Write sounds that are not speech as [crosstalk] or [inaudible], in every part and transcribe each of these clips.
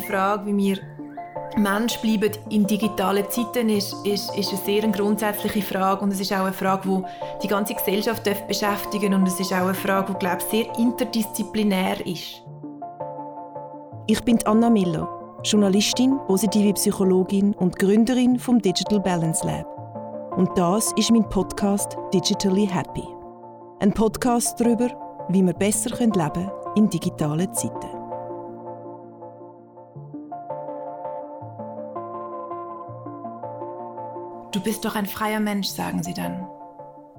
die Frage, wie wir Mensch bleiben in digitalen Zeiten, ist, ist, ist eine sehr grundsätzliche Frage und es ist auch eine Frage, die die ganze Gesellschaft beschäftigen und es ist auch eine Frage, die glaube ich, sehr interdisziplinär ist. Ich bin Anna Miller, Journalistin, positive Psychologin und Gründerin vom Digital Balance Lab. Und das ist mein Podcast Digitally Happy. Ein Podcast darüber, wie wir besser leben können in digitalen Zeiten. Du bist doch ein freier Mensch, sagen sie dann.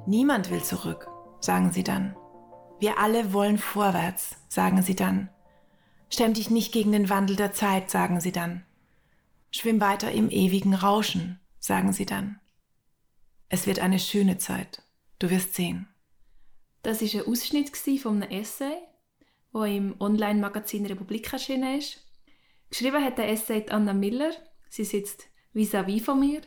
Niemand will zurück, sagen sie dann. Wir alle wollen vorwärts, sagen sie dann. Stemm dich nicht gegen den Wandel der Zeit, sagen sie dann. Schwimm weiter im ewigen Rauschen, sagen sie dann. Es wird eine schöne Zeit, du wirst sehen. Das war ein Ausschnitt von einem Essay, der im Online-Magazin Republik erschienen ist. Geschrieben hat der Essay Anna Miller. Sie sitzt vis-à-vis -vis von mir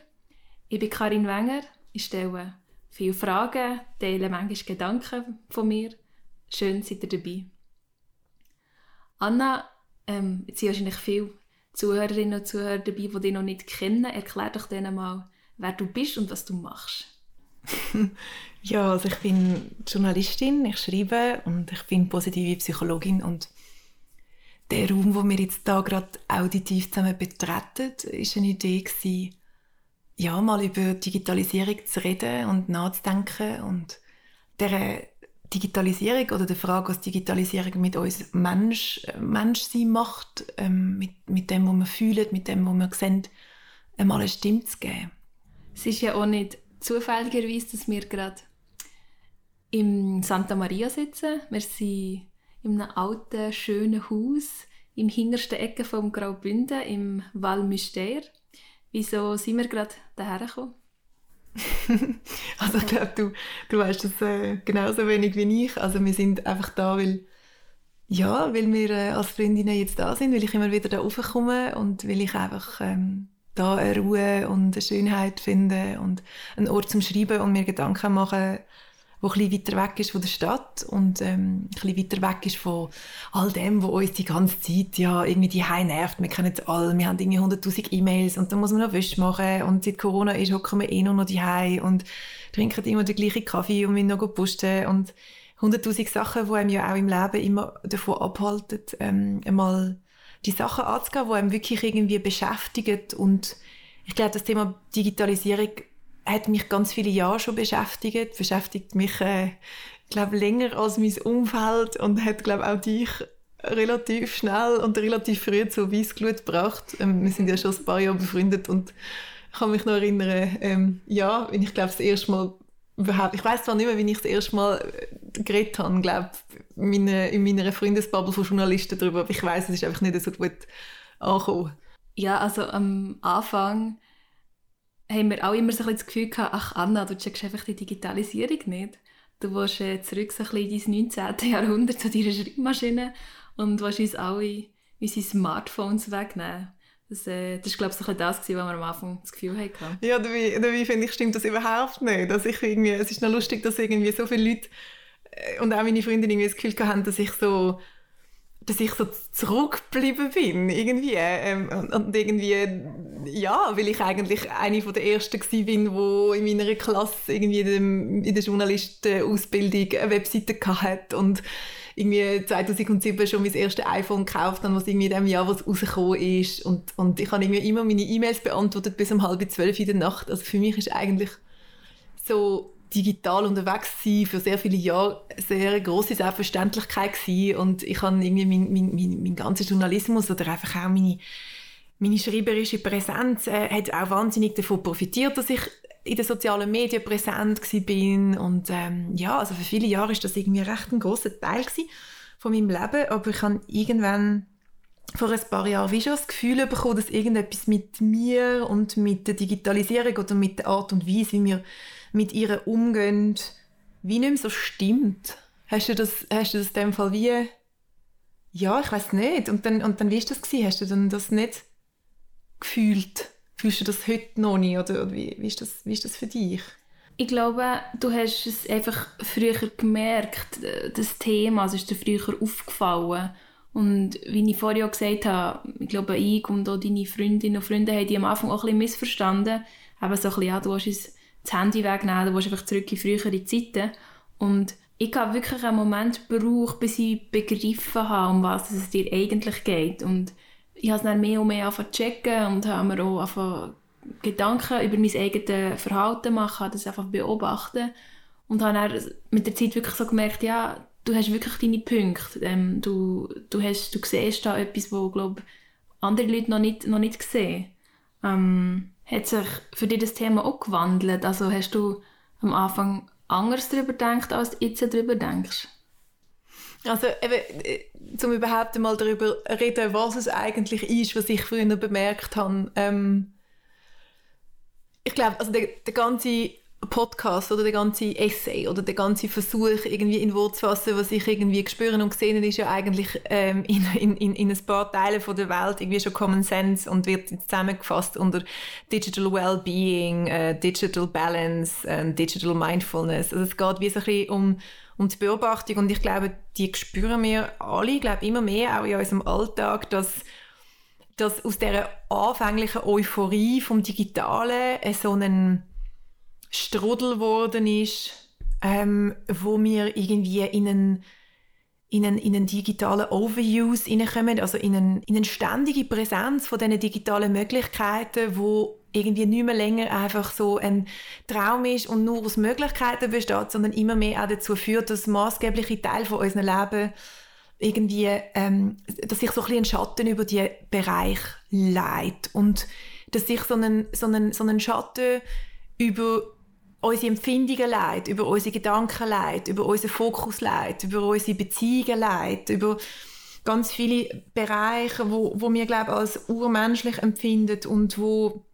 ich bin Karin Wenger. Ich stelle viele Fragen, teile manchmal Gedanken von mir. Schön, seid ihr dabei. Anna, ähm, jetzt sind wahrscheinlich viele Zuhörerinnen und Zuhörer dabei, die dich noch nicht kennen. Erklär doch denen mal, wer du bist und was du machst. [laughs] ja, also ich bin Journalistin, ich schreibe und ich bin positive Psychologin und der Raum, wo wir jetzt da gerade auditiv zusammen betreten, ist eine Idee gewesen, ja, mal über Digitalisierung zu reden und nachzudenken und der Digitalisierung oder der Frage, was Digitalisierung mit uns Mensch, Menschsein macht, ähm, mit, mit dem, was wir fühlen, mit dem, was wir sehen, einmal eine Stimme zu geben. Es ist ja auch nicht zufälligerweise, dass wir gerade im Santa Maria sitzen. Wir sind in einem alten, schönen Haus im hintersten Ecke vom Graubünden im Val Mystère. Wieso sind wir gerade daher gekommen? [laughs] also ich glaube, du, du weißt das äh, genauso wenig wie ich. Also wir sind einfach da, weil, ja, weil wir äh, als Freundinnen jetzt da sind, weil ich immer wieder da raufkomme und weil ich einfach ähm, da eine Ruhe und eine Schönheit finde und einen Ort zum Schreiben und mir Gedanken machen, wo ein weiter weg ist von der Stadt und ähm, ein weiter weg ist von all dem, wo uns die ganze Zeit ja irgendwie die Hause nervt. Wir kennen es alle, wir haben irgendwie 100'000 E-Mails und dann muss man noch Wäsche machen und seit Corona ist, hocken wir eh nur noch die und trinken immer den gleichen Kaffee und müssen noch posten und 100'000 Sachen, die einem ja auch im Leben immer davon abhalten, ähm, einmal die Sachen anzugehen, die einem wirklich irgendwie beschäftigen und ich glaube, das Thema Digitalisierung hat mich ganz viele Jahre schon beschäftigt, beschäftigt mich, äh, glaube länger als mein Umfeld und hat, glaube auch dich relativ schnell und relativ früh zu Weissglut gebracht. Ähm, wir sind ja schon ein paar Jahre befreundet und ich kann mich noch erinnern, ähm, ja, wenn ich glaube das erste Mal überhaupt, ich weiß zwar nicht mehr, wie ich das erste Mal äh, geredet habe, glaube meine, in meiner Freundesbubble von Journalisten darüber, aber ich weiß, es ist einfach nicht so gut angekommen. Ja, also am Anfang haben wir auch immer so das Gefühl gehabt, ach Anna, du checkst einfach die Digitalisierung nicht. Du willst äh, zurück so ein bisschen ins 19. Jahrhundert zu deiner Schreibmaschine und willst uns alle unsere Smartphones wegnehmen. Das, äh, das ist, glaube ich, so das, was wir am Anfang das Gefühl hatten. Ja, dabei, dabei finde ich, stimmt das überhaupt nicht. Dass ich irgendwie, es ist noch lustig, dass irgendwie so viele Leute äh, und auch meine Freunde irgendwie das Gefühl haben, dass ich so dass ich so zurückgeblieben bin, irgendwie. Ähm, und, und, irgendwie, ja, weil ich eigentlich eine von der Ersten war, bin, die in meiner Klasse irgendwie in, der Journalistenausbildung eine Webseite hatte und irgendwie 2007 schon mein erstes iPhone gekauft habe, was irgendwie in dem Jahr, was rausgekommen ist. Und, und ich habe irgendwie immer meine E-Mails beantwortet bis um halb zwölf in der Nacht. Also für mich ist eigentlich so digital unterwegs sein für sehr viele Jahre sehr große Selbstverständlichkeit gewesen. und ich habe irgendwie mein, mein, mein, mein ganzer Journalismus oder einfach auch meine, meine schreiberische Präsenz äh, hat auch wahnsinnig davon profitiert, dass ich in den sozialen Medien präsent bin und ähm, ja, also für viele Jahre ist das irgendwie recht ein großer Teil von meinem Leben, aber ich habe irgendwann vor ein paar Jahren wie schon das Gefühl bekommen, dass irgendetwas mit mir und mit der Digitalisierung oder mit der Art und Weise, wie wir mit ihr umgehen, wie nicht mehr so stimmt. Hast du das, hast du das in dem Fall wie, ja, ich weiß nicht. Und dann, und dann, wie ist das gewesen? Hast du dann das nicht gefühlt? Fühlst du das heute noch nicht? Oder, wie, wie, ist das, wie ist das für dich? Ich glaube, du hast es einfach früher gemerkt, das Thema, es ist dir früher aufgefallen. Und wie ich vorher auch gesagt habe, ich glaube, ich und auch deine Freundinnen und Freunde haben die am Anfang auch ein bisschen missverstanden. Eben so ein bisschen, ja, du willst uns das Handy wegnehmen, du willst einfach zurück in frühere Zeiten. Und ich habe wirklich einen Moment gebraucht, bis ich begriffen habe, um was es dir eigentlich geht. Und ich habe es dann mehr und mehr angefangen zu checken und habe mir auch angefangen, Gedanken über mein eigenes Verhalten machen, das einfach beobachten. Und habe dann mit der Zeit wirklich so gemerkt, ja, du hast wirklich deine Punkte. Ähm, du, du, hast, du siehst da etwas, wo, glaube andere Leute noch nicht, noch nicht sehen. Ähm, hat sich für dich das Thema auch gewandelt? Also hast du am Anfang anders darüber gedacht, als du jetzt darüber denkst? Also eben, äh, zum überhaupt mal darüber reden, was es eigentlich ist, was ich früher bemerkt habe. Ähm, ich glaube, also der, der ganze Podcast oder der ganze Essay oder der ganze Versuch, irgendwie in Worte zu fassen, was ich irgendwie gespürt und gesehen ist ja eigentlich ähm, [laughs] in, in, in ein paar Teilen von der Welt irgendwie schon Common Sense und wird zusammengefasst unter Digital Wellbeing, äh, Digital Balance, äh, Digital Mindfulness. Also es geht wie so ein bisschen um, um die Beobachtung und ich glaube, die spüren wir alle, ich glaube immer mehr auch in unserem Alltag, dass dass aus dieser anfänglichen Euphorie vom Digitalen so ein Strudel geworden ist, ähm, wo wir irgendwie in einen, in einen, in einen digitalen Overuse hineinkommen, also in, einen, in eine ständige Präsenz von diesen digitalen Möglichkeiten, wo irgendwie nicht mehr länger einfach so ein Traum ist und nur aus Möglichkeiten besteht, sondern immer mehr auch dazu führt, dass maßgebliche Teil von unserem Leben irgendwie, ähm, dass sich so ein, ein Schatten über die Bereich leitet und dass sich so ein, so ein, so ein Schatten über unsere Empfindungen leid, über unsere Gedanken leid, über unseren Fokus leid, über unsere Beziehungen leid, über ganz viele Bereiche, wo, wo wir glaube als urmenschlich empfinden und wo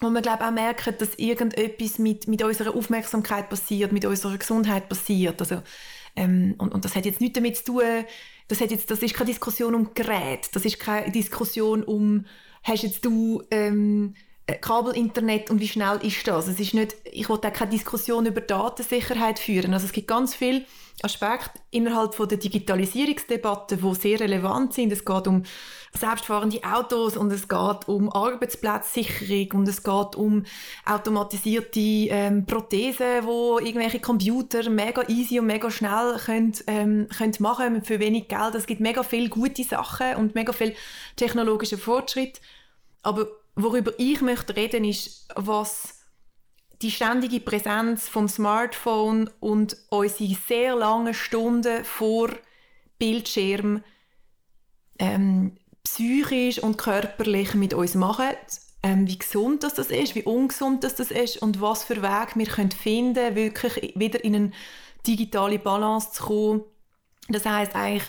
wo wir glaube auch merken, dass irgendetwas mit, mit unserer Aufmerksamkeit passiert, mit unserer Gesundheit passiert. Also, ähm, und, und das hat jetzt nichts damit zu tun, das, hat jetzt, das ist keine Diskussion um Gerät, das ist keine Diskussion um, hast jetzt du ähm, äh, Kabelinternet und wie schnell ist das? Es ist nicht, ich wollte auch keine Diskussion über Datensicherheit führen. Also es gibt ganz viele Aspekte innerhalb von der Digitalisierungsdebatte, die sehr relevant sind. Es geht um selbstfahrende Autos und es geht um Arbeitsplatzsicherung und es geht um automatisierte ähm, Prothesen, wo irgendwelche Computer mega easy und mega schnell können, ähm, können machen für wenig Geld. Es gibt mega viele gute Sachen und mega viel technologische Fortschritt. Aber worüber ich möchte reden, ist, was die ständige Präsenz vom Smartphone und unsere sehr langen Stunden vor Bildschirm ähm, psychisch und körperlich mit uns machen. Ähm, wie gesund das, ist, wie ungesund das, das ist und was für Weg wir können finden, wirklich wieder in eine digitale Balance zu kommen. Das heißt eigentlich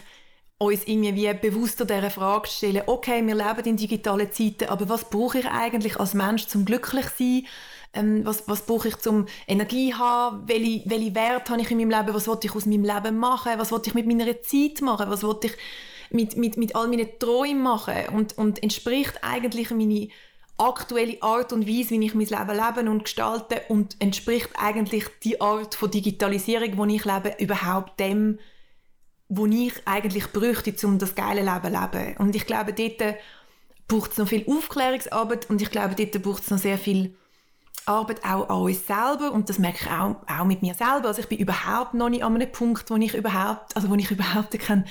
uns irgendwie wie bewusster dieser Frage stellen, okay, wir leben in digitalen Zeiten, aber was brauche ich eigentlich als Mensch zum glücklich sein? Ähm, was, was brauche ich zum Energie haben? Welche, welche Werte habe ich in meinem Leben? Was wollte ich aus meinem Leben machen? Was wollte ich mit meiner Zeit machen? Was wollte ich mit, mit, mit all meinen Träumen machen? Und, und entspricht eigentlich meine aktuelle Art und Weise, wie ich mein Leben lebe und gestalte und entspricht eigentlich die Art von Digitalisierung, die ich lebe, überhaupt dem, wo ich eigentlich bräuchte, um das geile Leben zu leben. Und ich glaube, dort braucht es noch viel Aufklärungsarbeit und ich glaube, dort braucht es noch sehr viel Arbeit auch an uns selber und das merke ich auch, auch mit mir selber. Also ich bin überhaupt noch nicht an einem Punkt, wo ich überhaupt, also wo ich überhaupt keine,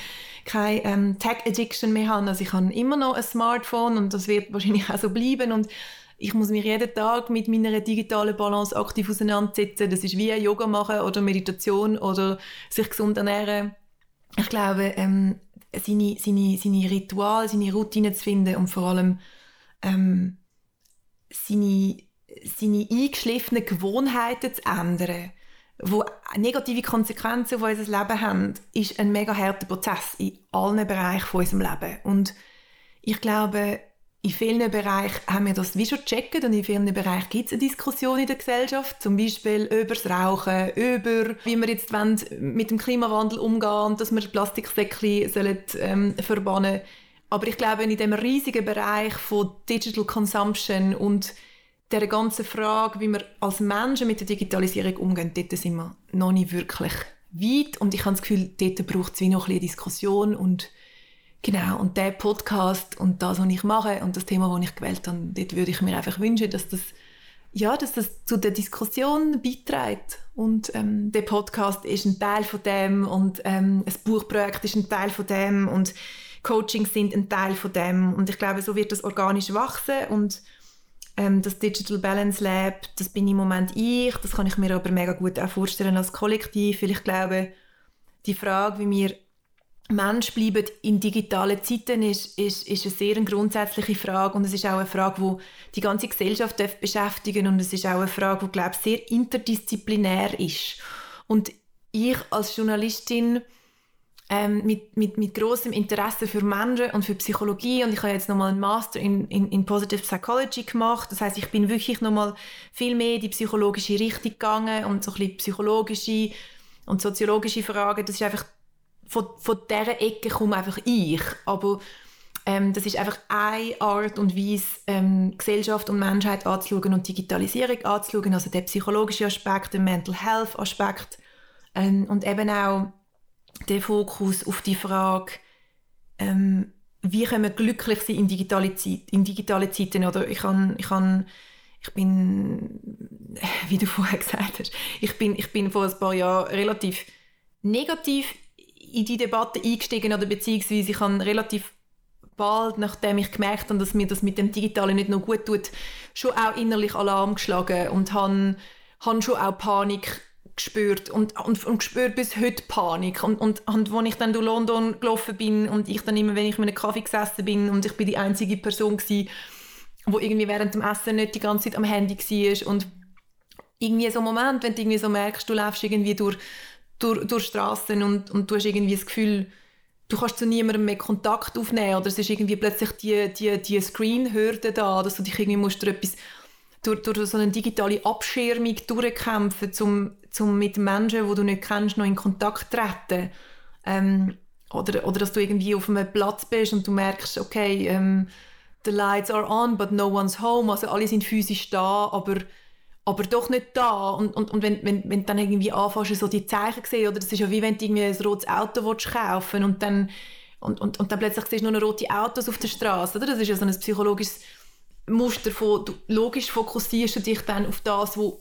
keine ähm, Tech-Addiction mehr habe. Also ich habe immer noch ein Smartphone und das wird wahrscheinlich auch so bleiben und ich muss mich jeden Tag mit meiner digitalen Balance aktiv auseinandersetzen. Das ist wie Yoga machen oder Meditation oder sich gesund ernähren ich glaube, ähm, seine, seine, seine Rituale, seine Routinen zu finden und vor allem ähm, seine, seine eingeschliffenen Gewohnheiten zu ändern, wo negative Konsequenzen auf unser Leben haben, ist ein mega harter Prozess in allen Bereichen von unserem Leben. Und ich glaube, in vielen Bereichen haben wir das wie schon gecheckt und in vielen Bereichen gibt es eine Diskussion in der Gesellschaft, zum Beispiel über das Rauchen, über wie wir jetzt wollen, mit dem Klimawandel umgehen und dass wir Plastiksäckchen sollen, ähm, verbannen Aber ich glaube, in dem riesigen Bereich von Digital Consumption und der ganzen Frage, wie wir als Menschen mit der Digitalisierung umgehen, dort sind wir noch nicht wirklich weit. Und ich habe das Gefühl, dort braucht es wie noch ein bisschen Diskussion und Genau, und der Podcast und das, was ich mache und das Thema, das ich gewählt habe, dort würde ich mir einfach wünschen, dass das, ja, dass das zu der Diskussion beiträgt. Und ähm, der Podcast ist ein Teil von dem und ähm, ein Buchprojekt ist ein Teil von dem und Coachings sind ein Teil von dem. Und ich glaube, so wird das organisch wachsen und ähm, das Digital Balance Lab, das bin im Moment ich, das kann ich mir aber mega gut auch vorstellen als Kollektiv, weil ich glaube, die Frage, wie wir Mensch bleiben in digitalen Zeiten ist, ist, ist eine sehr grundsätzliche Frage und es ist auch eine Frage, die die ganze Gesellschaft beschäftigen und es ist auch eine Frage, die glaube ich, sehr interdisziplinär ist. Und ich als Journalistin ähm, mit, mit, mit großem Interesse für Menschen und für Psychologie und ich habe jetzt nochmal einen Master in, in, in Positive Psychology gemacht. Das heißt, ich bin wirklich nochmal viel mehr in die psychologische Richtung gegangen und so ein bisschen psychologische und soziologische Fragen. Das ist einfach von, von dieser Ecke komme einfach ich. Aber ähm, das ist einfach eine Art und Weise, ähm, Gesellschaft und Menschheit anzuschauen und Digitalisierung anzuschauen, also der psychologische Aspekt, der Mental Health Aspekt ähm, und eben auch der Fokus auf die Frage, ähm, wie können wir glücklich sein in digitalen Zeit, in digitale Zeiten oder ich kann, ich kann ich bin, [laughs] wie du vorher gesagt hast, ich bin, ich bin vor ein paar Jahren relativ negativ in die Debatte eingestiegen oder beziehungsweise ich habe relativ bald, nachdem ich gemerkt habe, dass mir das mit dem Digitalen nicht noch gut tut, schon auch innerlich Alarm geschlagen und habe, habe schon auch Panik gespürt und, und, und gespürt bis heute Panik. Und, und, und als ich dann durch London gelaufen bin und ich dann immer, wenn ich mit einem Kaffee gesessen bin und ich bin die einzige Person war, wo irgendwie während dem Essen nicht die ganze Zeit am Handy war und irgendwie so ein Moment, wenn du irgendwie so merkst, du läufst irgendwie durch durch, durch Straßen und, und du hast irgendwie das Gefühl, du kannst zu niemandem mehr Kontakt aufnehmen oder es ist irgendwie plötzlich die, die, die Screen-Hürde da, dass du dich irgendwie musst durch etwas durch, durch so eine digitale Abschirmung durchkämpfen, um zum mit Menschen, die du nicht kennst, noch in Kontakt zu treten. Ähm, oder, oder dass du irgendwie auf einem Platz bist und du merkst, okay, ähm, the lights are on, but no one's home. Also alle sind physisch da, aber aber doch nicht da. Und, und, und wenn, wenn, wenn du dann irgendwie anfängst, so die Zeichen sehen, oder das ist ja wie wenn du irgendwie ein rotes Auto willst kaufen und dann, und, und, und dann plötzlich siehst du nur rote Autos auf der Straße. Oder? Das ist ja so ein psychologisches Muster von, du, logisch fokussierst du dich dann auf das, wo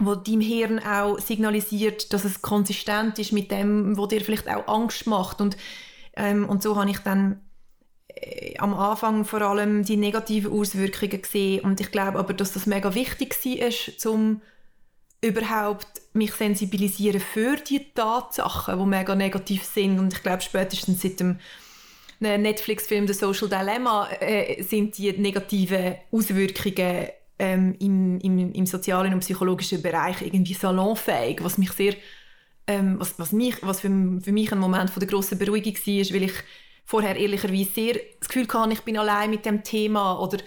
wo deinem Hirn auch signalisiert, dass es konsistent ist mit dem, wo dir vielleicht auch Angst macht und ähm, und so habe ich dann am Anfang vor allem die negativen Auswirkungen gesehen. Und ich glaube aber, dass das mega wichtig war, um überhaupt mich sensibilisieren für die Tatsachen, die mega negativ sind. Und ich glaube spätestens seit dem Netflix-Film The Social Dilemma äh, sind die negativen Auswirkungen ähm, im, im, im, sozialen und psychologischen Bereich irgendwie salonfähig, was mich sehr ähm, was, was, mich, was für, für mich ein Moment von der grossen Beruhigung war, weil ich vorher ehrlicherweise sehr das Gefühl hatte, ich bin allein mit dem Thema oder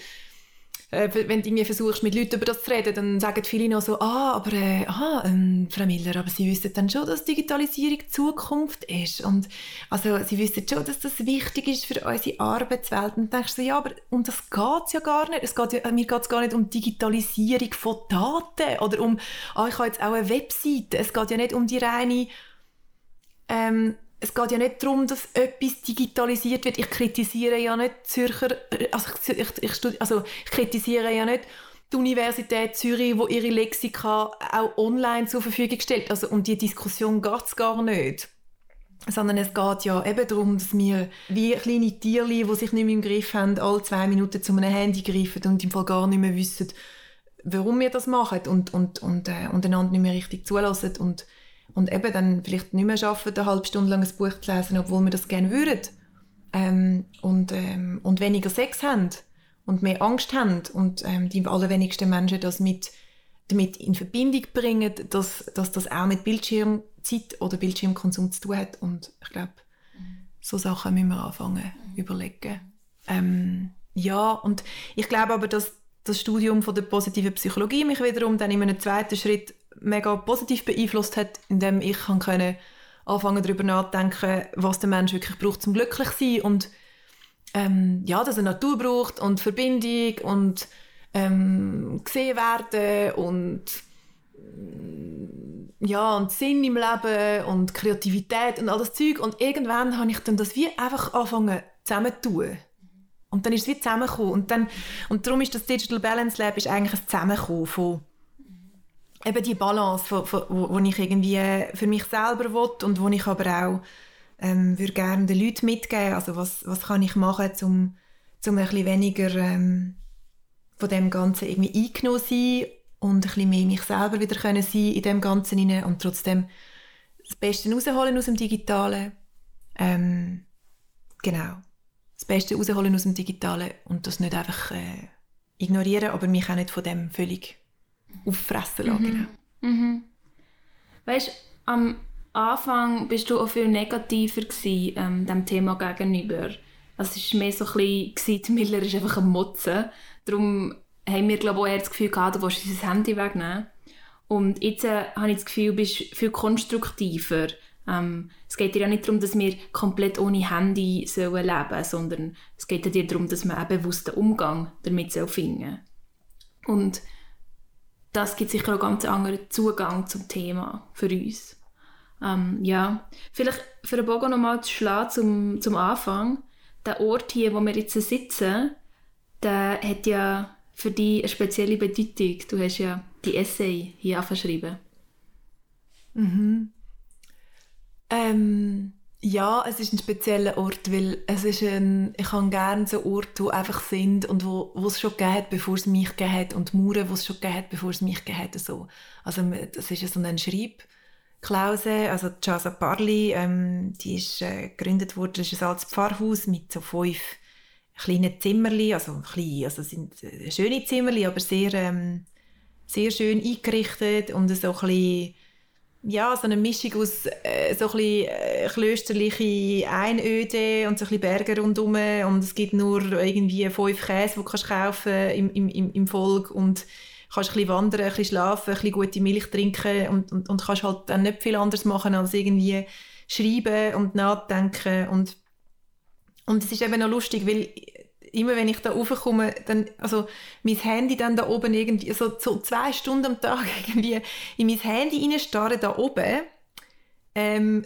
äh, wenn du irgendwie versuchst, mit Leuten über das zu reden, dann sagen viele noch so, ah, aber äh, aha, ähm, Frau Miller, aber Sie wissen dann schon, dass Digitalisierung Zukunft ist und also Sie wissen schon, dass das wichtig ist für unsere Arbeitswelt und dann denkst du so, ja, aber um das geht es ja gar nicht. Es geht ja, mir geht es gar nicht um Digitalisierung von Daten oder um, ah, ich habe jetzt auch eine Webseite. Es geht ja nicht um die reine ähm, es geht ja nicht darum, dass etwas digitalisiert wird. Ich kritisiere ja nicht Zürcher, also ich, ich, ich, also ich kritisiere ja nicht die Universität Zürich, wo ihre Lexika auch online zur Verfügung stellt. Also um die Diskussion geht es gar nicht. Sondern es geht ja eben darum, dass wir wie kleine Tierli, die sich nicht mehr im Griff haben, alle zwei Minuten zu einem Handy greifen und im Fall gar nicht mehr wissen, warum wir das machen und, und, und, äh, einander nicht mehr richtig zulassen. Und und eben dann vielleicht nicht mehr schaffen, eine halbe Stunde lang ein Buch zu lesen, obwohl wir das gerne würden. Ähm, und, ähm, und weniger Sex haben und mehr Angst haben und ähm, die allerwenigsten Menschen das mit, damit in Verbindung bringen, dass, dass das auch mit Bildschirmzeit oder Bildschirmkonsum zu tun hat. Und ich glaube, so Sachen müssen wir anfangen mhm. überlegen. Ähm, ja, und ich glaube aber, dass das Studium von der positiven Psychologie mich wiederum dann in einem zweiten Schritt mega positiv beeinflusst hat, indem ich kann anfangen darüber nachdenken, was der Mensch wirklich braucht, um glücklich zu sein und ähm, ja, dass er Natur braucht und Verbindung und ähm, gesehen werden und ja, und Sinn im Leben und Kreativität und all das Zeug. Und irgendwann habe ich dann das wie einfach angefangen zusammentun. Und dann ist es wie zusammengekommen. Und, dann, und darum ist das Digital Balance Lab ist eigentlich ein Zusammenkommen von eben die Balance, von, wo, wo ich irgendwie für mich selber will und wo ich aber auch ähm, würde gerne den Leuten mitgeben. Also was, was kann ich machen, um, um ein bisschen weniger ähm, von dem Ganzen irgendwie eingenommen sein und ein bisschen mehr mich selber wieder können sein in dem Ganzen hinein und trotzdem das Beste rausholen aus dem Digitalen. Ähm, genau. Das Beste rausholen aus dem Digitalen und das nicht einfach äh, ignorieren, aber mich auch nicht von dem völlig auffressen lassen. Mhm. Mhm. Weißt am Anfang bist du auch viel negativer gewesen, ähm, dem Thema gegenüber. Also es war mehr so ein bisschen, die Miller ist einfach ein Motzen. Darum haben wir, glaube ich, auch das Gefühl gehabt, du willst unser Handy wegnehmen. Und jetzt äh, habe ich das Gefühl, du bist viel konstruktiver. Ähm, es geht dir ja nicht darum, dass wir komplett ohne Handy sollen leben sondern es geht dir darum, dass man einen bewussten Umgang damit finden soll. Und das gibt sicher auch einen ganz anderen Zugang zum Thema für uns. Ähm, ja, vielleicht für den Bogen nochmal zu schlagen zum, zum Anfang. Der Ort hier, wo wir jetzt sitzen, der hat ja für dich eine spezielle Bedeutung. Du hast ja die Essay hier aufgeschrieben. Mhm. Ähm, ja, es ist ein spezieller Ort, weil es ist ein, ich habe gerne so Orte, die einfach sind und wo, wo es schon gegeben hat, bevor es mich gegeben hat und Mauern, wo es schon gegeben hat, bevor es mich gegeben hat. So. Also das ist so ein Schreibklause, also Casa Parli, ähm, die ist äh, gegründet worden, das ist ein altes Pfarrhaus mit so fünf kleinen Zimmerli, also klein, also sind äh, schöne Zimmerli, aber sehr, ähm, sehr schön eingerichtet und so ein bisschen ja, so eine Mischung aus äh, so ein bisschen äh, klösterliche Einöde und so ein bisschen Berge rundherum. Und es gibt nur irgendwie fünf Käse, die du kannst kaufen im, im, im, Volk. Und kannst ein bisschen wandern, ein bisschen schlafen, ein bisschen gute Milch trinken. Und, und, und kannst halt dann nicht viel anderes machen als irgendwie schreiben und nachdenken. Und und es ist eben noch lustig, weil immer wenn ich da raufkomme, dann, also mein Handy dann da oben irgendwie, so, so zwei Stunden am Tag [laughs] irgendwie in mein Handy reinstarren da oben, ähm,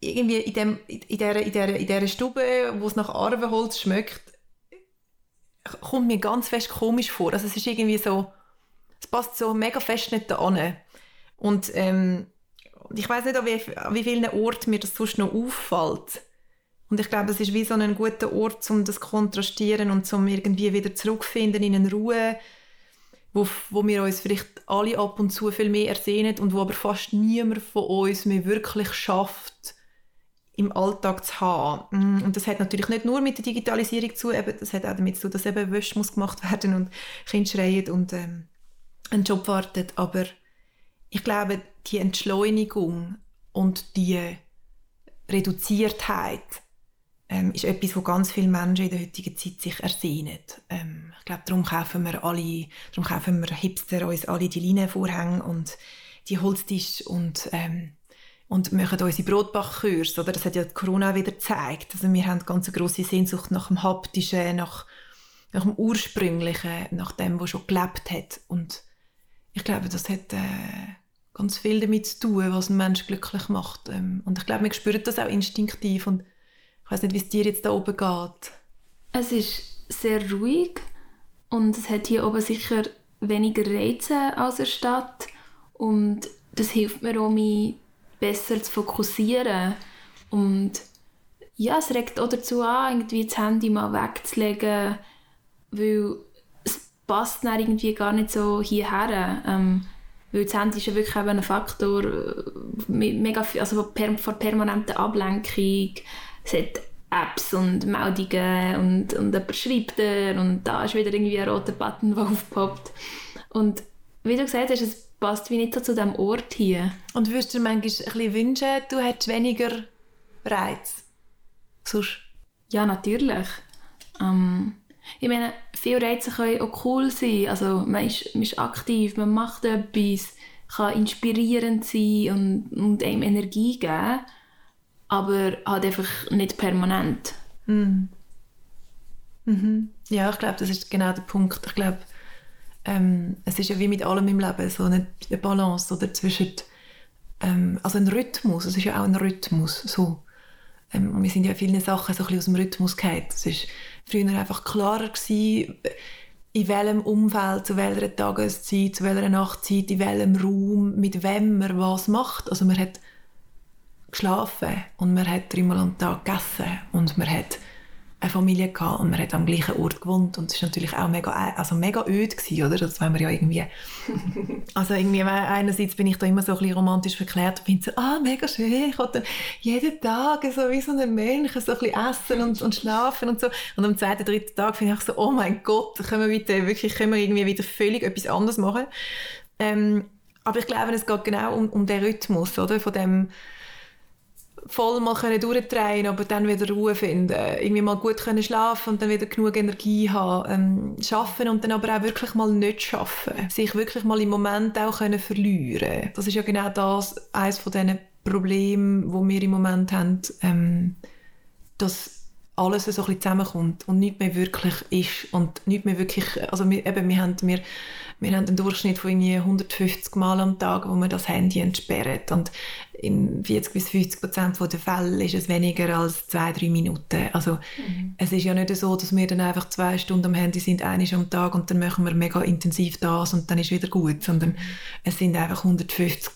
irgendwie in, dem, in, dieser, in, dieser, in dieser Stube, wo es nach Arvenholz schmeckt, kommt mir ganz fest komisch vor. Also es ist irgendwie so, es passt so mega fest nicht da an. Und ähm, ich weiß nicht, an wie, an wie vielen Orten mir das sonst noch auffällt. Und ich glaube, es ist wie so ein guter Ort, um das kontrastieren und um irgendwie wieder zurückzufinden in eine Ruhe, wo, wo wir uns vielleicht alle ab und zu viel mehr ersehnen und wo aber fast niemand von uns mehr wirklich schafft, im Alltag zu haben. Mm, und das hat natürlich nicht nur mit der Digitalisierung zu, eben, das hat auch damit zu tun, dass eben Wäsche muss gemacht [laughs] werden und Kinder schreien und ähm, ein Job wartet. Aber ich glaube, die Entschleunigung und die Reduziertheit ähm, ist etwas, wo ganz viele Menschen in der heutigen Zeit sich ersehnen. Ähm, ich glaube, darum kaufen wir alle, darum kaufen wir Hipster uns alle die Leinenvorhänge und die Holztische und ähm, und machen unsere Brotbachkurs, oder? Das hat ja Corona wieder gezeigt. Also wir haben ganz eine grosse Sehnsucht nach dem Haptischen, nach, nach dem Ursprünglichen, nach dem, was schon gelebt hat. Und ich glaube, das hat äh, ganz viel damit zu tun, was einen Menschen glücklich macht. Ähm, und ich glaube, wir spüren das auch instinktiv und weiß nicht, wie es dir jetzt da oben geht. Es ist sehr ruhig und es hat hier oben sicher weniger Reize als in der Stadt und das hilft mir auch, mich besser zu fokussieren und ja, es regt auch dazu an, irgendwie das Handy mal wegzulegen, weil es passt dann irgendwie gar nicht so hierher. Ähm, weil das Handy ist ja wirklich ein Faktor äh, mega viel, also von, per, permanenter Ablenkung es hat Apps und Meldungen und, und jemand schreibt dir und da ist wieder irgendwie ein roter Button, der [laughs] aufpoppt. Und wie du gesagt hast, es passt wie nicht so zu diesem Ort hier. Und würdest du dir manchmal ein bisschen wünschen, du hättest weniger Reiz? Sonst? Ja, natürlich. Ähm, ich meine, viele Reize können auch cool sein. Also man ist, man ist aktiv, man macht etwas, kann inspirierend sein und, und einem Energie geben aber halt einfach nicht permanent. Mhm. Mhm. Ja, ich glaube, das ist genau der Punkt. Ich glaube, ähm, es ist ja wie mit allem im Leben so eine, Balance oder zwischen ähm, also ein Rhythmus. Es ist ja auch ein Rhythmus so. Ähm, wir sind ja in vielen Sachen so ein aus dem Rhythmus gefallen. Es war früher einfach klarer, gewesen, in welchem Umfeld, zu welcher Tageszeit, zu welcher Nachtzeit, in welchem Raum, mit wem man was macht. Also man hat geschlafen und man hat dreimal am Tag gegessen und man hat eine Familie gehabt und man hat am gleichen Ort gewohnt und es war natürlich auch mega, also mega öd gewesen, oder? Das wollen wir ja irgendwie. [laughs] also irgendwie, einerseits bin ich da immer so ein bisschen romantisch verklärt und finde so, ah, mega schön, ich dann jeden Tag so wie so ein Mensch so ein bisschen essen und, und schlafen und so. Und am zweiten, dritten Tag finde ich so, oh mein Gott, können wir bitte, wirklich, können wir irgendwie wieder völlig etwas anderes machen. Ähm, aber ich glaube, es geht genau um, um den Rhythmus, oder? Von dem, voll mal können durchdrehen aber dann wieder Ruhe finden. Irgendwie mal gut können schlafen und dann wieder genug Energie haben. Ähm, schaffen und dann aber auch wirklich mal nicht schaffen. Sich wirklich mal im Moment auch können verlieren. Das ist ja genau das, eines von diesen Problemen, die wir im Moment haben, ähm, dass alles so ein bisschen zusammenkommt und nicht mehr wirklich ist und nicht mehr wirklich, also wir, eben, wir haben, wir, wir haben einen Durchschnitt von irgendwie 150 Mal am Tag, wo man das Handy entsperrt und in 40 bis 50 Prozent der Fälle ist es weniger als zwei, drei Minuten. Also mhm. es ist ja nicht so, dass wir dann einfach zwei Stunden am Handy sind, eine am Tag und dann machen wir mega intensiv das und dann ist wieder gut, sondern mhm. es sind einfach 150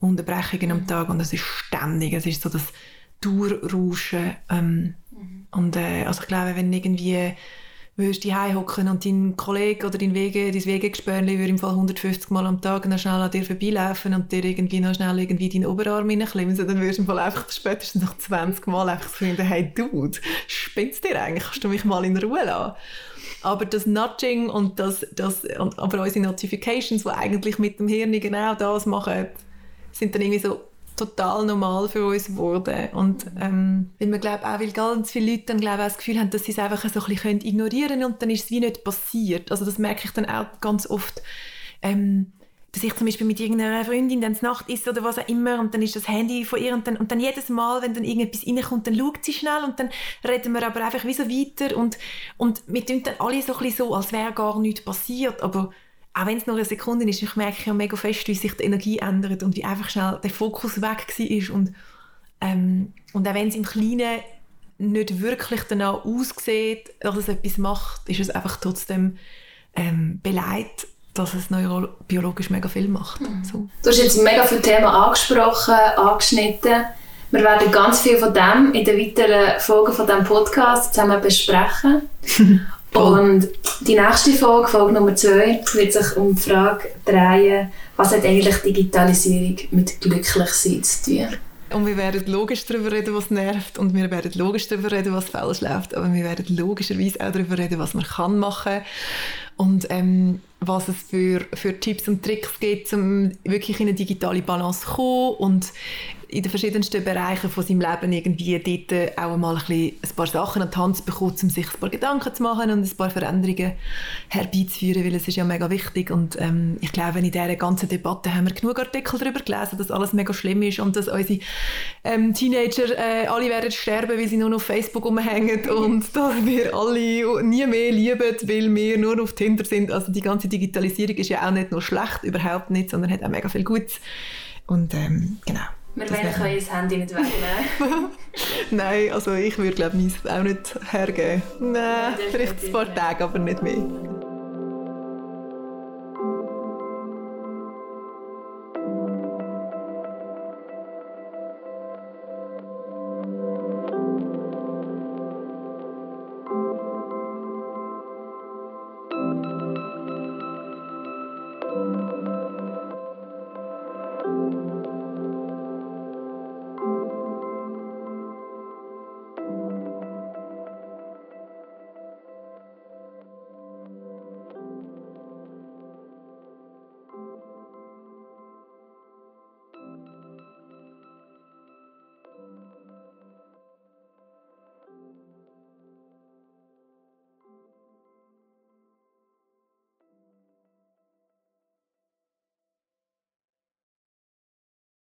Unterbrechungen am mhm. Tag und es ist ständig, es ist so das Durchrauschen ähm. Und äh, also ich glaube, wenn irgendwie würdest du hocken und dein Kollege oder dein Wege, dein Wegegespörli würde im Fall 150 Mal am Tag noch schnell an dir vorbeilaufen und dir irgendwie noch schnell irgendwie deinen Oberarm reinklemmen, dann würdest du im Fall einfach spätestens nach 20 Mal einfach finden, hey Dude, spinnst dir eigentlich? Kannst du mich mal in Ruhe lassen? Aber das Nudging und das, das und, aber unsere Notifications, die eigentlich mit dem Hirn genau das machen, sind dann irgendwie so total normal für uns geworden. Und ähm, weil man glaube auch, weil ganz viele Leute dann glaube das Gefühl haben, dass sie es einfach so ein bisschen ignorieren können und dann ist es wie nicht passiert. Also das merke ich dann auch ganz oft, ähm, dass ich zum Beispiel mit irgendeiner Freundin dann Nacht ist oder was auch immer und dann ist das Handy von ihr und dann, und dann jedes Mal, wenn dann irgendetwas reinkommt, dann schaut sie schnell und dann reden wir aber einfach wie so weiter und, und wir tun dann alle so ein bisschen so, als wäre gar nichts passiert, aber auch wenn es nur eine Sekunde ist, ich merke ja mega fest, wie sich die Energie ändert und wie einfach schnell der Fokus weg war und, ähm, und auch wenn es im Kleinen nicht wirklich danach aussieht, dass es etwas macht, ist es einfach trotzdem ähm, beleidigt, dass es neurobiologisch mega viel macht. Mhm. So. Du hast jetzt mega viele Themen angesprochen, angeschnitten. Wir werden ganz viel von dem in den weiteren Folgen von diesem Podcast zusammen besprechen. [laughs] Und die nächste Folge, Folge Nummer zwei, wird sich um die Frage drehen, was hat eigentlich Digitalisierung mit Glücklichsein zu tun? Und wir werden logisch darüber reden, was nervt und wir werden logisch darüber reden, was falsch läuft, aber wir werden logischerweise auch darüber reden, was man kann machen und ähm, was es für, für Tipps und Tricks gibt, um wirklich in eine digitale Balance zu kommen und in den verschiedensten Bereichen von seinem Leben irgendwie dort auch mal ein, bisschen ein paar Sachen an die Hand zu bekommen, um sich ein paar Gedanken zu machen und ein paar Veränderungen herbeizuführen, weil es ist ja mega wichtig. Und ähm, ich glaube, in dieser ganzen Debatte haben wir genug Artikel darüber gelesen, dass alles mega schlimm ist und dass unsere ähm, Teenager äh, alle werden sterben, weil sie nur auf Facebook rumhängen und [laughs] dass wir alle nie mehr lieben, weil wir nur auf Tinder sind. Also die ganze Digitalisierung ist ja auch nicht nur schlecht, überhaupt nicht, sondern hat auch mega viel Gutes und ähm, genau. Wir wollen können das Handy nicht wegnehmen. [laughs] Nein, also ich würde glaube ich auch nicht hergeben. Nein, vielleicht ein paar Tage, aber nicht mehr.